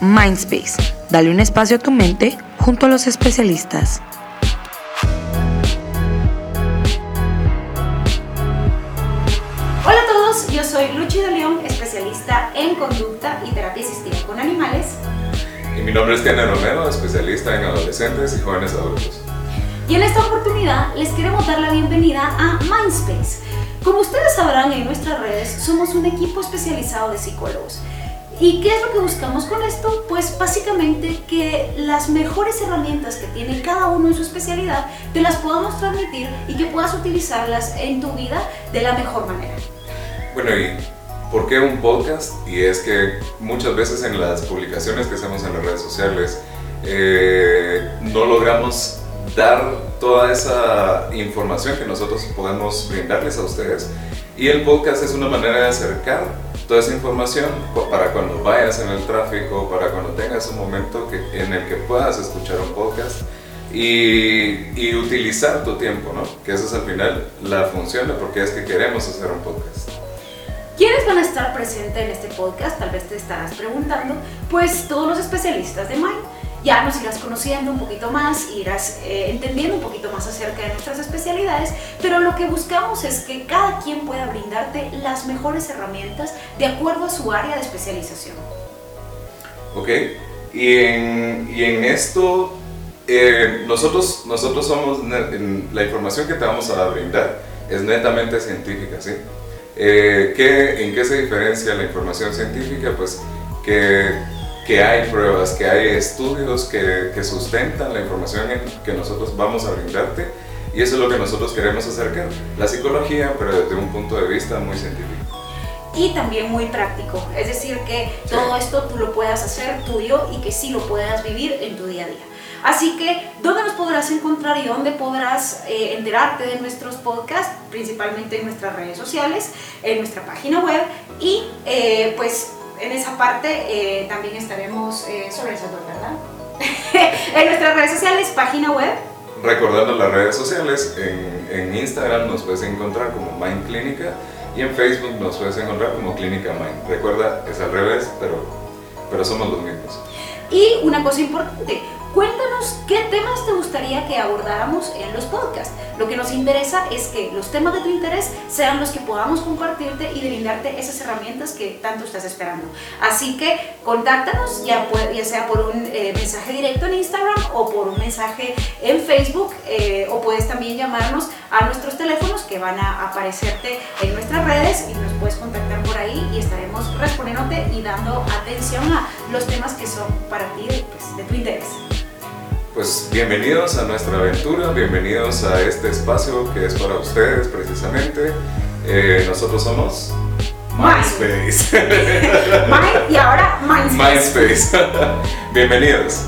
Mindspace. Dale un espacio a tu mente junto a los especialistas. Hola a todos, yo soy Luchi de León, especialista en conducta y terapia asistida con animales. Y mi nombre es Tiana Romero, especialista en adolescentes y jóvenes adultos. Y en esta oportunidad les queremos dar la bienvenida a Mindspace. Como ustedes sabrán en nuestras redes, somos un equipo especializado de psicólogos ¿Y qué es lo que buscamos con esto? Pues básicamente que las mejores herramientas que tiene cada uno en su especialidad te las podamos transmitir y que puedas utilizarlas en tu vida de la mejor manera. Bueno, ¿y por qué un podcast? Y es que muchas veces en las publicaciones que hacemos en las redes sociales eh, no logramos dar toda esa información que nosotros podemos brindarles a ustedes. Y el podcast es una manera de acercar toda esa información para cuando vayas en el tráfico, para cuando tengas un momento que, en el que puedas escuchar un podcast y, y, utilizar tu tiempo, ¿no? Que esa es al final la función de por qué es que queremos hacer un podcast. ¿Quiénes van a estar presentes en este podcast? Tal vez te estarás preguntando. Pues todos los especialistas de Mind ya nos irás conociendo un poquito más, irás eh, entendiendo un poquito más acerca de nuestras especialidades, pero lo que buscamos es que cada quien pueda brindarte las mejores herramientas de acuerdo a su área de especialización. Ok, y en, y en esto, eh, nosotros, nosotros somos, la información que te vamos a brindar es netamente científica, ¿sí? Eh, ¿qué, ¿En qué se diferencia la información científica? Pues que que hay pruebas, que hay estudios que, que, sustentan la información que nosotros vamos a brindarte y eso es lo que nosotros queremos acercar, la psicología, pero desde un punto de vista muy científico. Y también muy práctico, es decir, que todo esto tú lo puedas hacer tuyo y que sí lo puedas vivir en tu día a día. Así que, ¿dónde nos podrás encontrar y dónde podrás eh, enterarte de nuestros podcasts? Principalmente en nuestras redes sociales, en nuestra página web y eh, pues en esa parte eh, también estaremos eh, sobre eso, ¿verdad? en nuestras redes sociales, página web. Recordando las redes sociales, en, en, Instagram nos puedes encontrar como Mind Clínica y en Facebook nos puedes encontrar como Clínica Mind. Recuerda, es al revés, pero, pero somos los mismos. Y una cosa importante, Cuéntanos qué temas te gustaría que abordáramos en los podcasts. Lo que nos interesa es que los temas de tu interés sean los que podamos compartirte y brindarte esas herramientas que tanto estás esperando. Así que contáctanos, ya, ya sea por un eh, mensaje directo en Instagram o por un mensaje en Facebook, eh, o puedes también llamarnos a nuestros teléfonos que van a aparecerte en nuestras redes y nos puedes contactar por ahí y estaremos respondiéndote y dando atención a los temas que son para ti pues, de tu interés pues bienvenidos a nuestra aventura, bienvenidos a este espacio que es para ustedes precisamente. Eh, nosotros somos MySpace. y ahora MySpace. MySpace. bienvenidos.